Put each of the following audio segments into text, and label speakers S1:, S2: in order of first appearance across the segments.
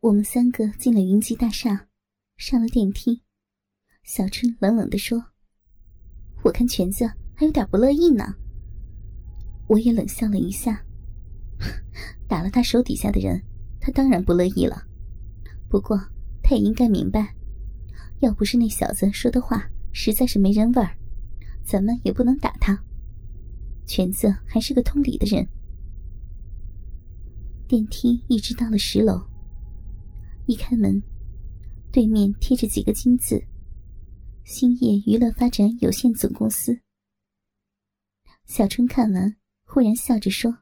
S1: 我们三个进了云集大厦，上了电梯。小春冷冷地说：“我看全子还有点不乐意呢。”我也冷笑了一下，打了他手底下的人，他当然不乐意了。不过他也应该明白，要不是那小子说的话实在是没人味儿，咱们也不能打他。全子还是个通理的人。电梯一直到了十楼，一开门，对面贴着几个金字：“兴业娱乐发展有限总公司。”小春看完，忽然笑着说：“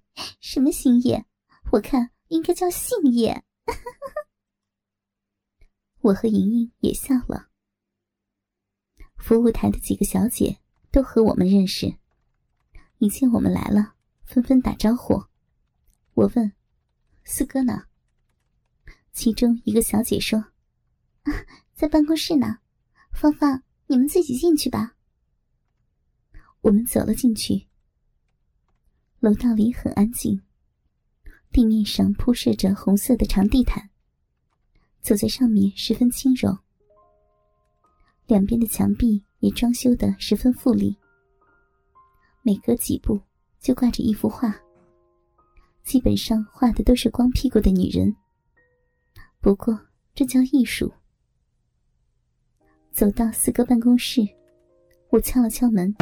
S1: 什么兴业？我看应该叫信业。”我和莹莹也笑了。服务台的几个小姐都和我们认识，一见我们来了，纷纷打招呼。我问：“四哥呢？”其中一个小姐说：“啊，在办公室呢。芳芳，你们自己进去吧。”我们走了进去。楼道里很安静，地面上铺设着红色的长地毯，走在上面十分轻柔。两边的墙壁也装修的十分富丽，每隔几步就挂着一幅画。基本上画的都是光屁股的女人，不过这叫艺术。走到四哥办公室，我敲了敲门，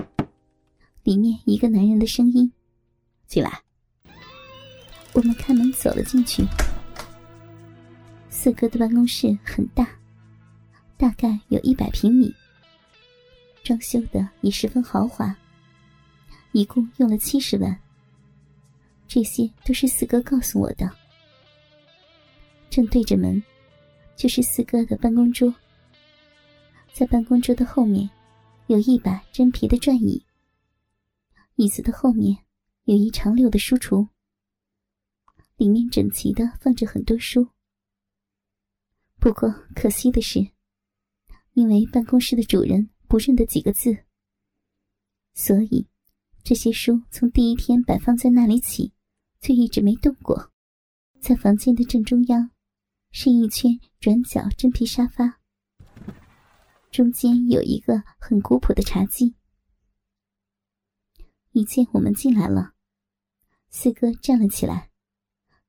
S1: 里面一个男人的声音：“
S2: 进来。”
S1: 我们开门走了进去。四哥的办公室很大，大概有一百平米，装修的也十分豪华，一共用了七十万。这些都是四哥告诉我的。正对着门，就是四哥的办公桌。在办公桌的后面，有一把真皮的转椅。椅子的后面有一长溜的书橱，里面整齐的放着很多书。不过可惜的是，因为办公室的主人不认得几个字，所以这些书从第一天摆放在那里起。就一直没动过。在房间的正中央，是一圈转角真皮沙发，中间有一个很古朴的茶几。一见我们进来了，四哥站了起来，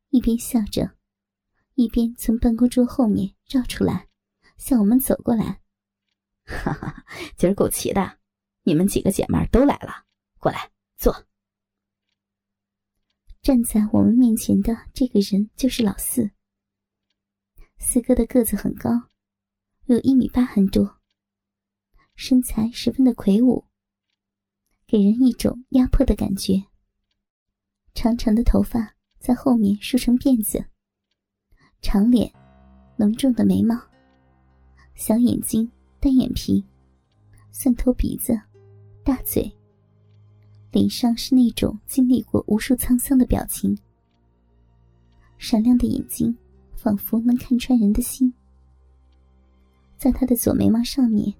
S1: 一边笑着，一边从办公桌后面绕出来，向我们走过来。
S2: 哈哈，今儿够齐的，你们几个姐妹都来了，过来坐。
S1: 站在我们面前的这个人就是老四。四哥的个子很高，有一米八很多，身材十分的魁梧，给人一种压迫的感觉。长长的头发在后面梳成辫子，长脸，浓重的眉毛，小眼睛，单眼皮，蒜头鼻子，大嘴。脸上是那种经历过无数沧桑的表情，闪亮的眼睛仿佛能看穿人的心。在他的左眉毛上面，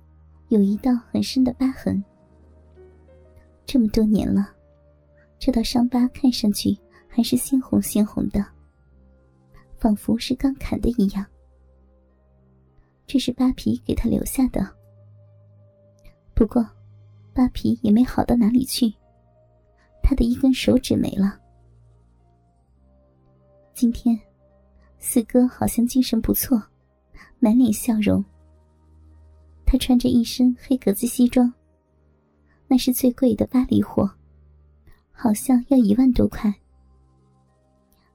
S1: 有一道很深的疤痕。这么多年了，这道伤疤看上去还是鲜红鲜红的，仿佛是刚砍的一样。这是扒皮给他留下的，不过，扒皮也没好到哪里去。他的一根手指没了。今天，四哥好像精神不错，满脸笑容。他穿着一身黑格子西装，那是最贵的巴黎货，好像要一万多块。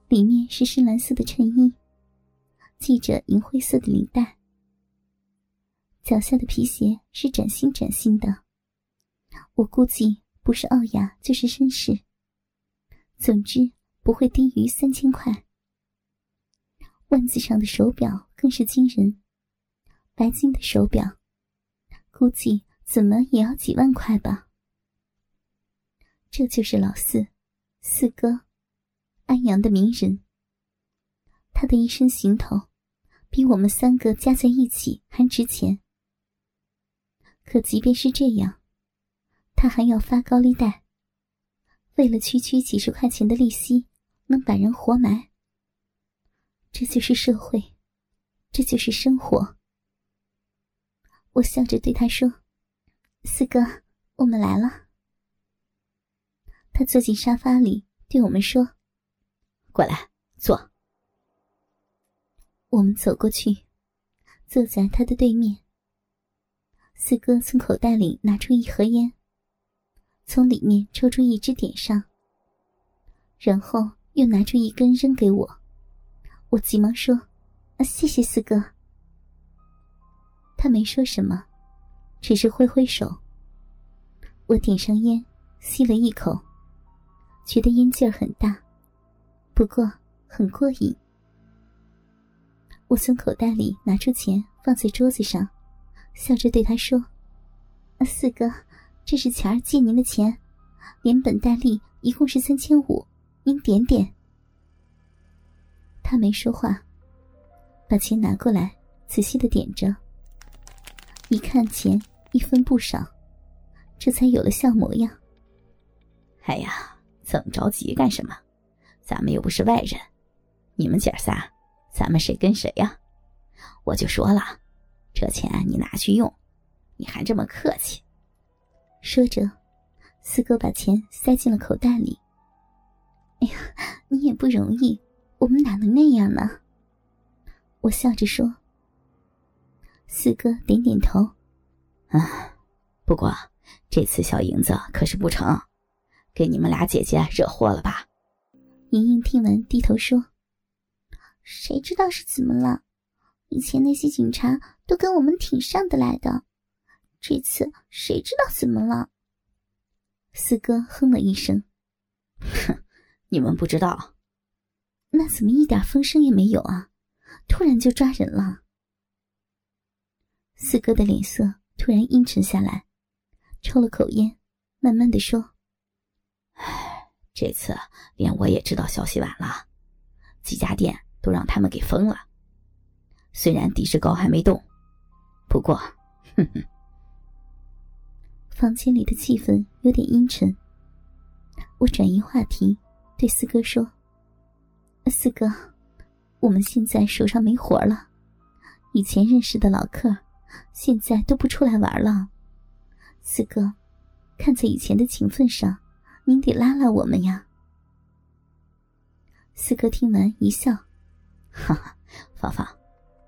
S1: 里面是深蓝色的衬衣，系着银灰色的领带。脚下的皮鞋是崭新崭新的，我估计。不是奥雅就是绅士，总之不会低于三千块。腕子上的手表更是惊人，白金的手表，估计怎么也要几万块吧。这就是老四，四哥，安阳的名人。他的一身行头，比我们三个加在一起还值钱。可即便是这样。他还要发高利贷，为了区区几十块钱的利息，能把人活埋。这就是社会，这就是生活。我笑着对他说：“四哥，我们来了。”他坐进沙发里，对我们说：“
S2: 过来坐。”
S1: 我们走过去，坐在他的对面。四哥从口袋里拿出一盒烟，从里面抽出一支点上，然后又拿出一根扔给我。我急忙说：“啊，谢谢四哥。”他没说什么，只是挥挥手。我点上烟，吸了一口，觉得烟劲儿很大，不过很过瘾。我从口袋里拿出钱，放在桌子上。笑着对他说：“四哥，这是钱儿借您的钱，连本带利一共是三千五，您点点。”他没说话，把钱拿过来，仔细的点着。一看钱一分不少，这才有了笑模样。
S2: 哎呀，这么着急干什么？咱们又不是外人，你们姐仨，咱们谁跟谁呀？我就说了。这钱你拿去用，你还这么客气。
S1: 说着，四哥把钱塞进了口袋里。哎呀，你也不容易，我们哪能那样呢？我笑着说。四哥点点头。
S2: 啊，不过这次小银子可是不成，给你们俩姐姐惹祸了吧？
S1: 莹莹听完低头说：“谁知道是怎么了？以前那些警察……”都跟我们挺上得来的，这次谁知道怎么了？四哥哼了一声：“
S2: 哼，你们不知道，
S1: 那怎么一点风声也没有啊？突然就抓人了。”四哥的脸色突然阴沉下来，抽了口烟，慢慢的说：“
S2: 唉，这次连我也知道消息晚了，几家店都让他们给封了。虽然地势高还没动。”不过，哼哼。
S1: 房间里的气氛有点阴沉。我转移话题，对四哥说：“四哥，我们现在手上没活了，以前认识的老客，现在都不出来玩了。四哥，看在以前的情分上，您得拉拉我们呀。”四哥听完一笑：“
S2: 哈哈，芳芳，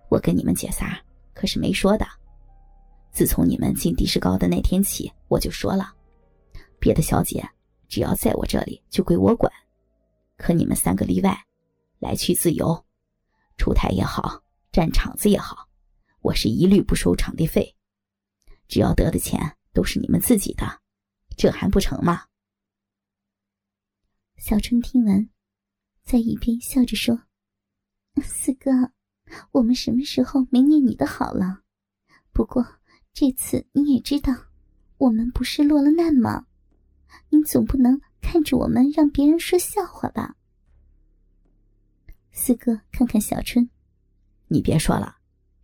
S2: 我跟你们姐仨。”可是没说的。自从你们进地势高的那天起，我就说了，别的小姐只要在我这里就归我管，可你们三个例外，来去自由，出台也好，占场子也好，我是一律不收场地费，只要得的钱都是你们自己的，这还不成吗？
S1: 小春听完，在一边笑着说：“四哥。”我们什么时候没念你的好了？不过这次你也知道，我们不是落了难吗？你总不能看着我们让别人说笑话吧？四哥看看小春，
S2: 你别说了，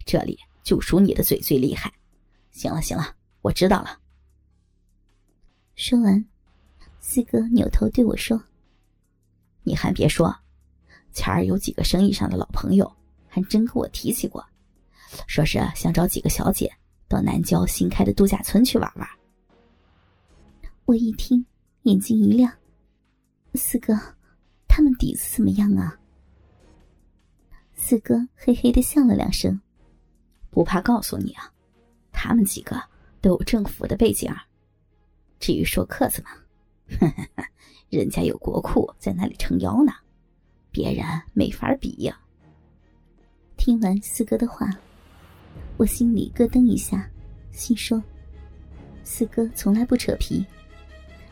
S2: 这里就属你的嘴最厉害。行了行了，我知道了。
S1: 说完，四哥扭头对我说：“
S2: 你还别说，前儿有几个生意上的老朋友。”还真跟我提起过，说是想找几个小姐到南郊新开的度假村去玩玩。
S1: 我一听，眼睛一亮：“四哥，他们底子怎么样啊？”四哥嘿嘿的笑了两声：“
S2: 不怕告诉你啊，他们几个都有政府的背景。至于说客子嘛，人家有国库在那里撑腰呢，别人没法比呀。”
S1: 听完四哥的话，我心里咯噔一下，心说：“四哥从来不扯皮，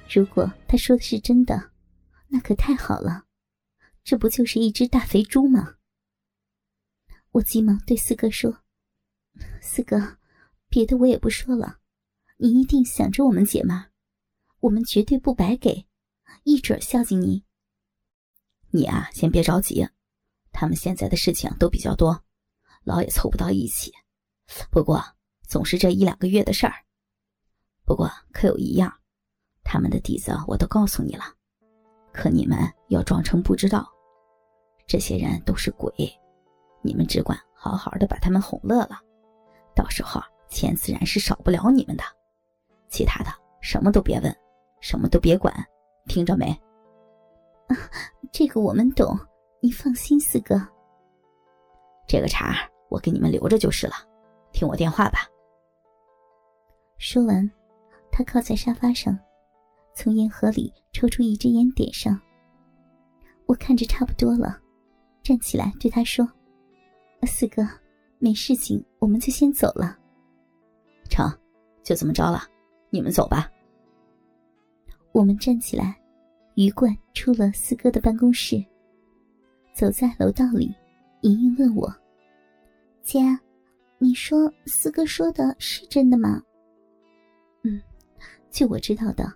S1: 如果他说的是真的，那可太好了，这不就是一只大肥猪吗？”我急忙对四哥说：“四哥，别的我也不说了，你一定想着我们姐们，我们绝对不白给，一准孝敬你。
S2: 你啊，先别着急。”他们现在的事情都比较多，老也凑不到一起。不过总是这一两个月的事儿。不过可有一样，他们的底子我都告诉你了，可你们要装成不知道。这些人都是鬼，你们只管好好的把他们哄乐了，到时候钱自然是少不了你们的。其他的什么都别问，什么都别管，听着没？
S1: 啊，这个我们懂，你放心，四哥。
S2: 这个茬我给你们留着就是了，听我电话吧。
S1: 说完，他靠在沙发上，从烟盒里抽出一支烟，点上。我看着差不多了，站起来对他说：“四哥，没事情，我们就先走了。”
S2: 成，就这么着了，你们走吧。
S1: 我们站起来，鱼贯出了四哥的办公室，走在楼道里，莹莹问我：“姐，你说四哥说的是真的吗？”“嗯，就我知道的，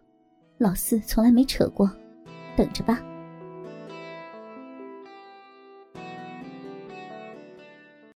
S1: 老四从来没扯过，等着吧。”